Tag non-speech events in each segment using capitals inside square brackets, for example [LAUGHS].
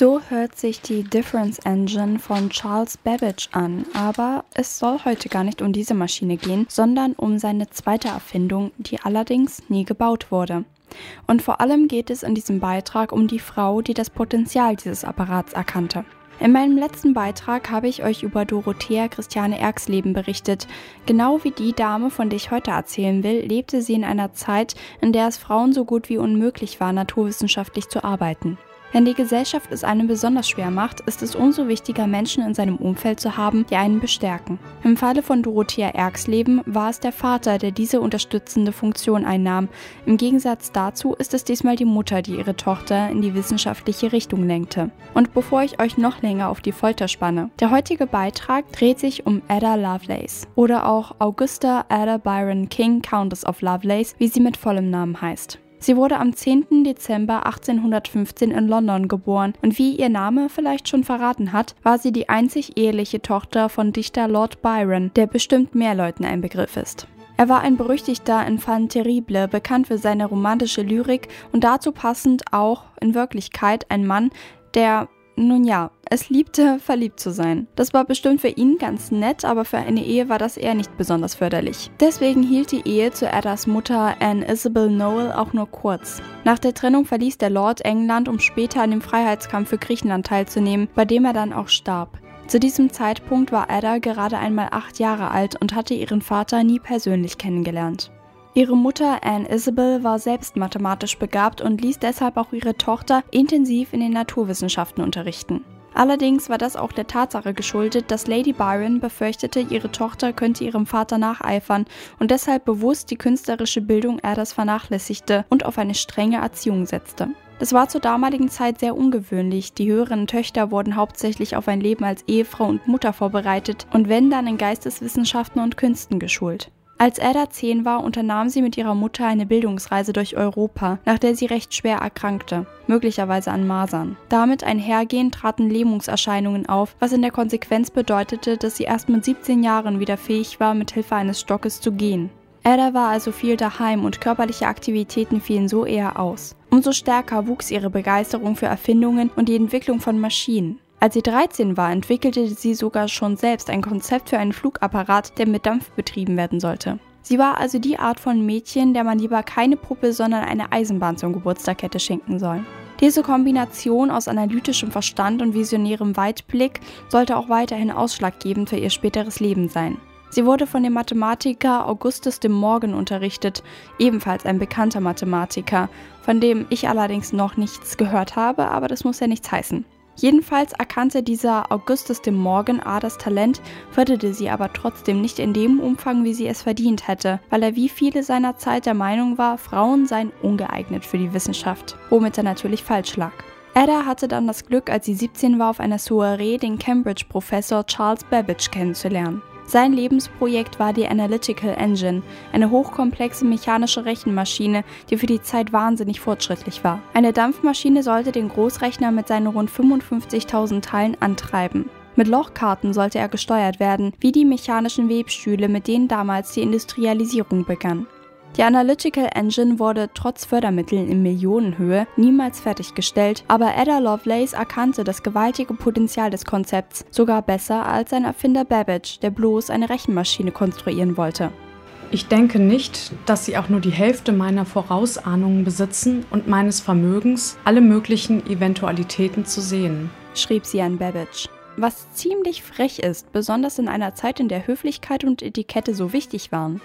So hört sich die Difference Engine von Charles Babbage an, aber es soll heute gar nicht um diese Maschine gehen, sondern um seine zweite Erfindung, die allerdings nie gebaut wurde. Und vor allem geht es in diesem Beitrag um die Frau, die das Potenzial dieses Apparats erkannte. In meinem letzten Beitrag habe ich euch über Dorothea Christiane Erxleben berichtet. Genau wie die Dame, von der ich heute erzählen will, lebte sie in einer Zeit, in der es Frauen so gut wie unmöglich war, naturwissenschaftlich zu arbeiten. Wenn die Gesellschaft es einem besonders schwer macht, ist es umso wichtiger, Menschen in seinem Umfeld zu haben, die einen bestärken. Im Falle von Dorothea Erxleben war es der Vater, der diese unterstützende Funktion einnahm. Im Gegensatz dazu ist es diesmal die Mutter, die ihre Tochter in die wissenschaftliche Richtung lenkte. Und bevor ich euch noch länger auf die Folter spanne, der heutige Beitrag dreht sich um Ada Lovelace oder auch Augusta Ada Byron King, Countess of Lovelace, wie sie mit vollem Namen heißt. Sie wurde am 10. Dezember 1815 in London geboren und wie ihr Name vielleicht schon verraten hat, war sie die einzig eheliche Tochter von Dichter Lord Byron, der bestimmt mehr Leuten ein Begriff ist. Er war ein berüchtigter Infant terrible, bekannt für seine romantische Lyrik und dazu passend auch in Wirklichkeit ein Mann, der nun ja, es liebte, verliebt zu sein. Das war bestimmt für ihn ganz nett, aber für eine Ehe war das eher nicht besonders förderlich. Deswegen hielt die Ehe zu Adas Mutter Anne Isabel Noel auch nur kurz. Nach der Trennung verließ der Lord England, um später an dem Freiheitskampf für Griechenland teilzunehmen, bei dem er dann auch starb. Zu diesem Zeitpunkt war Ada gerade einmal acht Jahre alt und hatte ihren Vater nie persönlich kennengelernt. Ihre Mutter Anne Isabel war selbst mathematisch begabt und ließ deshalb auch ihre Tochter intensiv in den Naturwissenschaften unterrichten. Allerdings war das auch der Tatsache geschuldet, dass Lady Byron befürchtete, ihre Tochter könnte ihrem Vater nacheifern und deshalb bewusst die künstlerische Bildung Erdas vernachlässigte und auf eine strenge Erziehung setzte. Das war zur damaligen Zeit sehr ungewöhnlich. Die höheren Töchter wurden hauptsächlich auf ein Leben als Ehefrau und Mutter vorbereitet und wenn dann in Geisteswissenschaften und Künsten geschult. Als Ada zehn war, unternahm sie mit ihrer Mutter eine Bildungsreise durch Europa, nach der sie recht schwer erkrankte, möglicherweise an Masern. Damit einhergehend traten Lähmungserscheinungen auf, was in der Konsequenz bedeutete, dass sie erst mit 17 Jahren wieder fähig war, mit Hilfe eines Stockes zu gehen. Ada war also viel daheim und körperliche Aktivitäten fielen so eher aus. Umso stärker wuchs ihre Begeisterung für Erfindungen und die Entwicklung von Maschinen. Als sie 13 war, entwickelte sie sogar schon selbst ein Konzept für einen Flugapparat, der mit Dampf betrieben werden sollte. Sie war also die Art von Mädchen, der man lieber keine Puppe, sondern eine Eisenbahn zum Geburtstag hätte schenken sollen. Diese Kombination aus analytischem Verstand und visionärem Weitblick sollte auch weiterhin ausschlaggebend für ihr späteres Leben sein. Sie wurde von dem Mathematiker Augustus de Morgan unterrichtet, ebenfalls ein bekannter Mathematiker, von dem ich allerdings noch nichts gehört habe, aber das muss ja nichts heißen. Jedenfalls erkannte dieser Augustus de Morgan Adas Talent, förderte sie aber trotzdem nicht in dem Umfang, wie sie es verdient hätte, weil er wie viele seiner Zeit der Meinung war, Frauen seien ungeeignet für die Wissenschaft, womit er natürlich falsch lag. Ada hatte dann das Glück, als sie 17 war, auf einer Soiree den Cambridge-Professor Charles Babbage kennenzulernen. Sein Lebensprojekt war die Analytical Engine, eine hochkomplexe mechanische Rechenmaschine, die für die Zeit wahnsinnig fortschrittlich war. Eine Dampfmaschine sollte den Großrechner mit seinen rund 55.000 Teilen antreiben. Mit Lochkarten sollte er gesteuert werden, wie die mechanischen Webstühle, mit denen damals die Industrialisierung begann. Die Analytical Engine wurde trotz Fördermitteln in Millionenhöhe niemals fertiggestellt, aber Ada Lovelace erkannte das gewaltige Potenzial des Konzepts sogar besser als sein Erfinder Babbage, der bloß eine Rechenmaschine konstruieren wollte. Ich denke nicht, dass sie auch nur die Hälfte meiner Vorausahnungen besitzen und meines Vermögens, alle möglichen Eventualitäten zu sehen, schrieb sie an Babbage. Was ziemlich frech ist, besonders in einer Zeit, in der Höflichkeit und Etikette so wichtig waren.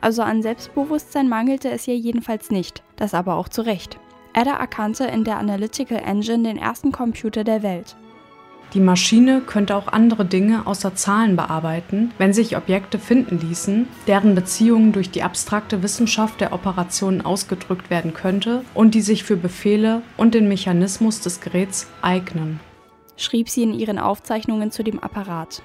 Also an Selbstbewusstsein mangelte es ihr jedenfalls nicht, das aber auch zu Recht. Ada erkannte in der Analytical Engine den ersten Computer der Welt. Die Maschine könnte auch andere Dinge außer Zahlen bearbeiten, wenn sich Objekte finden ließen, deren Beziehungen durch die abstrakte Wissenschaft der Operationen ausgedrückt werden könnte und die sich für Befehle und den Mechanismus des Geräts eignen, schrieb sie in ihren Aufzeichnungen zu dem Apparat.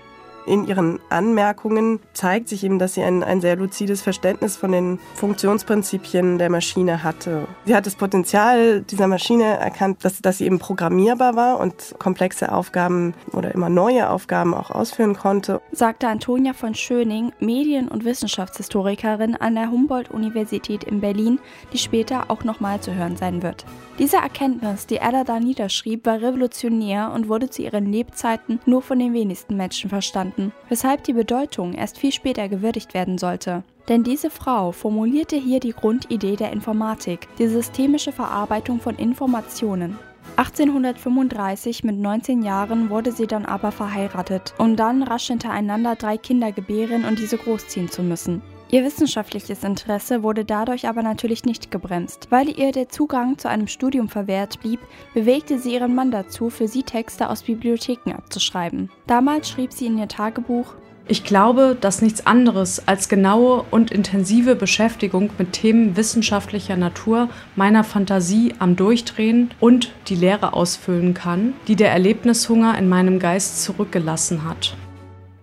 In ihren Anmerkungen zeigt sich eben, dass sie ein, ein sehr luzides Verständnis von den Funktionsprinzipien der Maschine hatte. Sie hat das Potenzial dieser Maschine erkannt, dass, dass sie eben programmierbar war und komplexe Aufgaben oder immer neue Aufgaben auch ausführen konnte. Sagte Antonia von Schöning, Medien- und Wissenschaftshistorikerin an der Humboldt-Universität in Berlin, die später auch nochmal zu hören sein wird. Diese Erkenntnis, die Ella da niederschrieb, war revolutionär und wurde zu ihren Lebzeiten nur von den wenigsten Menschen verstanden, weshalb die Bedeutung erst viel später gewürdigt werden sollte. Denn diese Frau formulierte hier die Grundidee der Informatik, die systemische Verarbeitung von Informationen. 1835 mit 19 Jahren wurde sie dann aber verheiratet, um dann rasch hintereinander drei Kinder gebären und diese großziehen zu müssen. Ihr wissenschaftliches Interesse wurde dadurch aber natürlich nicht gebremst. Weil ihr der Zugang zu einem Studium verwehrt blieb, bewegte sie ihren Mann dazu, für sie Texte aus Bibliotheken abzuschreiben. Damals schrieb sie in ihr Tagebuch ich glaube, dass nichts anderes als genaue und intensive Beschäftigung mit Themen wissenschaftlicher Natur meiner Fantasie am Durchdrehen und die Leere ausfüllen kann, die der Erlebnishunger in meinem Geist zurückgelassen hat.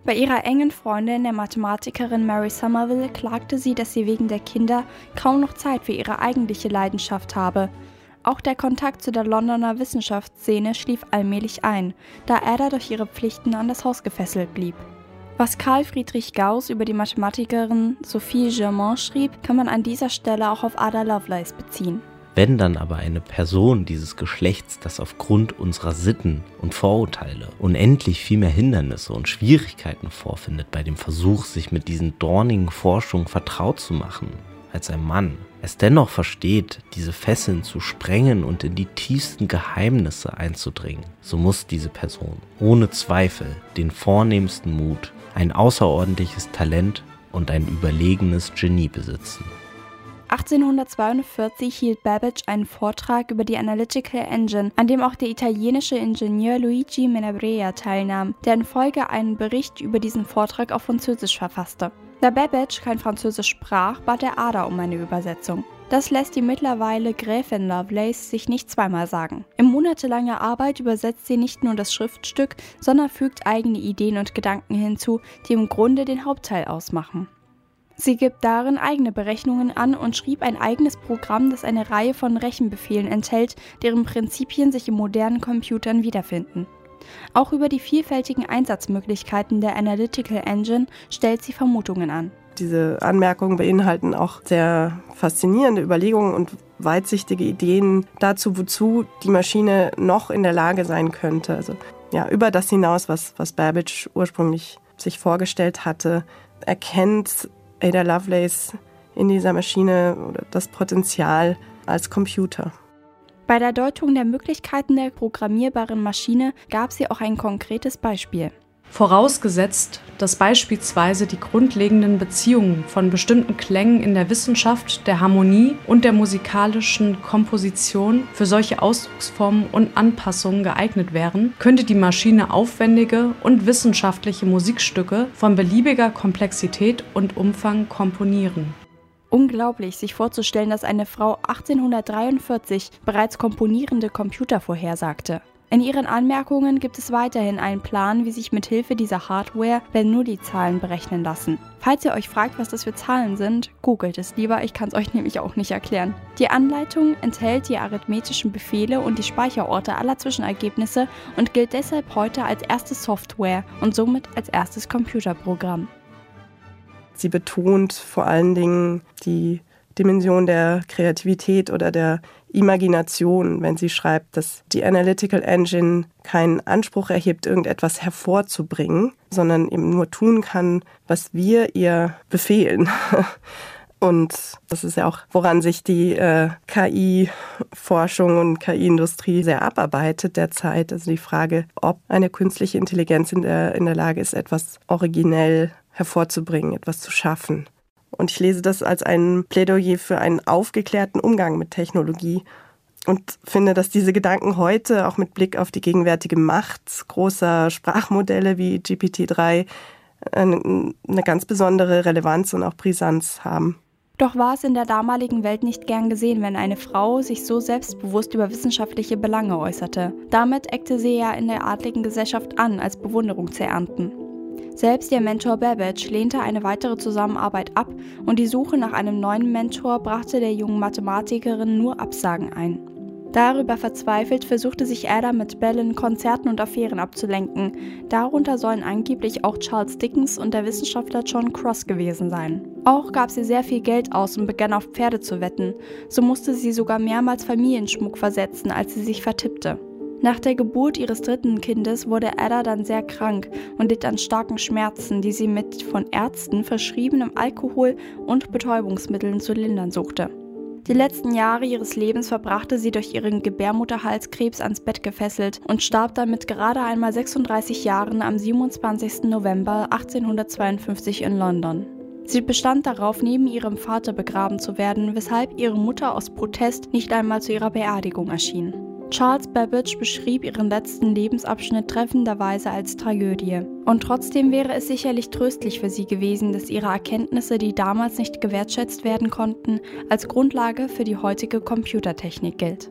Bei ihrer engen Freundin, der Mathematikerin Mary Somerville, klagte sie, dass sie wegen der Kinder kaum noch Zeit für ihre eigentliche Leidenschaft habe. Auch der Kontakt zu der Londoner Wissenschaftsszene schlief allmählich ein, da Ada durch ihre Pflichten an das Haus gefesselt blieb. Was Karl Friedrich Gauss über die Mathematikerin Sophie Germain schrieb, kann man an dieser Stelle auch auf Ada Lovelace beziehen. Wenn dann aber eine Person dieses Geschlechts, das aufgrund unserer Sitten und Vorurteile unendlich viel mehr Hindernisse und Schwierigkeiten vorfindet bei dem Versuch, sich mit diesen dornigen Forschungen vertraut zu machen, als ein Mann, es dennoch versteht, diese Fesseln zu sprengen und in die tiefsten Geheimnisse einzudringen, so muss diese Person ohne Zweifel den vornehmsten Mut, ein außerordentliches Talent und ein überlegenes Genie besitzen. 1842 hielt Babbage einen Vortrag über die Analytical Engine, an dem auch der italienische Ingenieur Luigi Menabrea teilnahm, der in Folge einen Bericht über diesen Vortrag auf Französisch verfasste. Da Babbage kein Französisch sprach, bat er Ada um eine Übersetzung. Das lässt die mittlerweile Gräfin Lovelace sich nicht zweimal sagen. In monatelanger Arbeit übersetzt sie nicht nur das Schriftstück, sondern fügt eigene Ideen und Gedanken hinzu, die im Grunde den Hauptteil ausmachen. Sie gibt darin eigene Berechnungen an und schrieb ein eigenes Programm, das eine Reihe von Rechenbefehlen enthält, deren Prinzipien sich in modernen Computern wiederfinden. Auch über die vielfältigen Einsatzmöglichkeiten der Analytical Engine stellt sie Vermutungen an. Diese Anmerkungen beinhalten auch sehr faszinierende Überlegungen und weitsichtige Ideen dazu, wozu die Maschine noch in der Lage sein könnte. Also ja, über das hinaus, was, was Babbage ursprünglich sich vorgestellt hatte, erkennt Ada Lovelace in dieser Maschine das Potenzial als Computer. Bei der Deutung der Möglichkeiten der programmierbaren Maschine gab sie auch ein konkretes Beispiel. Vorausgesetzt, dass beispielsweise die grundlegenden Beziehungen von bestimmten Klängen in der Wissenschaft, der Harmonie und der musikalischen Komposition für solche Ausdrucksformen und Anpassungen geeignet wären, könnte die Maschine aufwendige und wissenschaftliche Musikstücke von beliebiger Komplexität und Umfang komponieren. Unglaublich, sich vorzustellen, dass eine Frau 1843 bereits komponierende Computer vorhersagte. In ihren Anmerkungen gibt es weiterhin einen Plan, wie sich mit Hilfe dieser Hardware Bernoulli-Zahlen berechnen lassen. Falls ihr euch fragt, was das für Zahlen sind, googelt es lieber, ich kann es euch [LAUGHS] nämlich auch nicht erklären. Die Anleitung enthält die arithmetischen Befehle und die Speicherorte aller Zwischenergebnisse und gilt deshalb heute als erste Software und somit als erstes Computerprogramm. Sie betont vor allen Dingen die Dimension der Kreativität oder der Imagination, wenn sie schreibt, dass die Analytical Engine keinen Anspruch erhebt, irgendetwas hervorzubringen, sondern eben nur tun kann, was wir ihr befehlen. [LAUGHS] Und das ist ja auch, woran sich die äh, KI-Forschung und KI-Industrie sehr abarbeitet derzeit. Also die Frage, ob eine künstliche Intelligenz in der, in der Lage ist, etwas originell hervorzubringen, etwas zu schaffen. Und ich lese das als ein Plädoyer für einen aufgeklärten Umgang mit Technologie und finde, dass diese Gedanken heute auch mit Blick auf die gegenwärtige Macht großer Sprachmodelle wie GPT-3 eine, eine ganz besondere Relevanz und auch Brisanz haben. Doch war es in der damaligen Welt nicht gern gesehen, wenn eine Frau sich so selbstbewusst über wissenschaftliche Belange äußerte. Damit eckte sie ja in der adligen Gesellschaft an, als Bewunderung zu ernten. Selbst ihr Mentor Babbage lehnte eine weitere Zusammenarbeit ab und die Suche nach einem neuen Mentor brachte der jungen Mathematikerin nur Absagen ein. Darüber verzweifelt versuchte sich Ada mit Bällen, Konzerten und Affären abzulenken. Darunter sollen angeblich auch Charles Dickens und der Wissenschaftler John Cross gewesen sein. Auch gab sie sehr viel Geld aus und begann auf Pferde zu wetten. So musste sie sogar mehrmals Familienschmuck versetzen, als sie sich vertippte. Nach der Geburt ihres dritten Kindes wurde Ada dann sehr krank und litt an starken Schmerzen, die sie mit von Ärzten verschriebenem Alkohol und Betäubungsmitteln zu lindern suchte. Die letzten Jahre ihres Lebens verbrachte sie durch ihren Gebärmutterhalskrebs ans Bett gefesselt und starb dann mit gerade einmal 36 Jahren am 27. November 1852 in London. Sie bestand darauf, neben ihrem Vater begraben zu werden, weshalb ihre Mutter aus Protest nicht einmal zu ihrer Beerdigung erschien. Charles Babbage beschrieb ihren letzten Lebensabschnitt treffenderweise als Tragödie. Und trotzdem wäre es sicherlich tröstlich für sie gewesen, dass ihre Erkenntnisse, die damals nicht gewertschätzt werden konnten, als Grundlage für die heutige Computertechnik gilt.